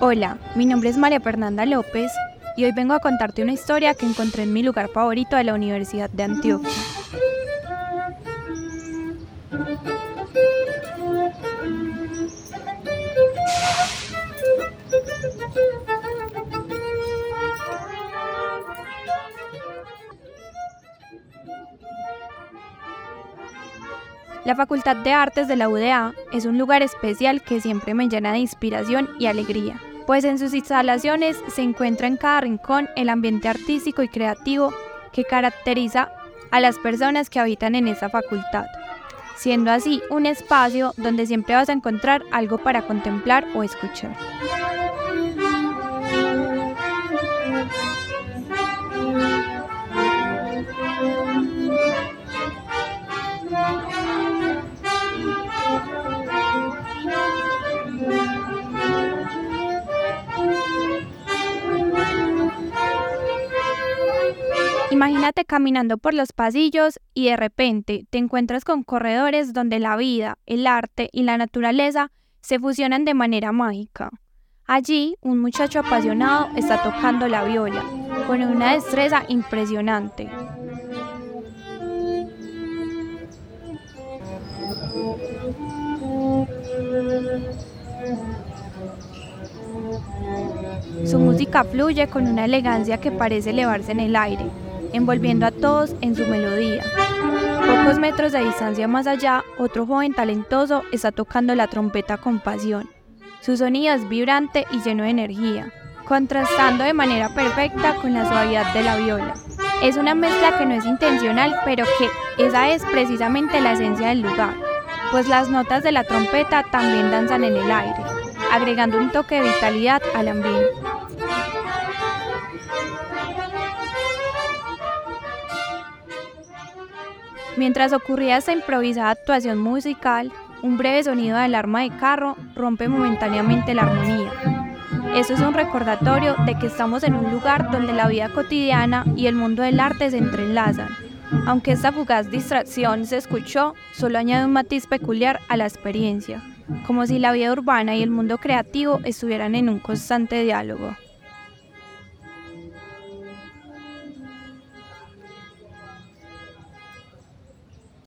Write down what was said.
Hola, mi nombre es María Fernanda López y hoy vengo a contarte una historia que encontré en mi lugar favorito de la Universidad de Antioquia. La Facultad de Artes de la UDA es un lugar especial que siempre me llena de inspiración y alegría, pues en sus instalaciones se encuentra en cada rincón el ambiente artístico y creativo que caracteriza a las personas que habitan en esa facultad, siendo así un espacio donde siempre vas a encontrar algo para contemplar o escuchar. Imagínate caminando por los pasillos y de repente te encuentras con corredores donde la vida, el arte y la naturaleza se fusionan de manera mágica. Allí, un muchacho apasionado está tocando la viola, con una destreza impresionante. Su música fluye con una elegancia que parece elevarse en el aire, envolviendo a todos en su melodía. Pocos metros de distancia más allá, otro joven talentoso está tocando la trompeta con pasión. Su sonido es vibrante y lleno de energía, contrastando de manera perfecta con la suavidad de la viola. Es una mezcla que no es intencional, pero que esa es precisamente la esencia del lugar, pues las notas de la trompeta también danzan en el aire, agregando un toque de vitalidad al ambiente. Mientras ocurría esta improvisada actuación musical, un breve sonido de alarma de carro rompe momentáneamente la armonía. Eso es un recordatorio de que estamos en un lugar donde la vida cotidiana y el mundo del arte se entrelazan. Aunque esta fugaz distracción se escuchó, solo añade un matiz peculiar a la experiencia, como si la vida urbana y el mundo creativo estuvieran en un constante diálogo.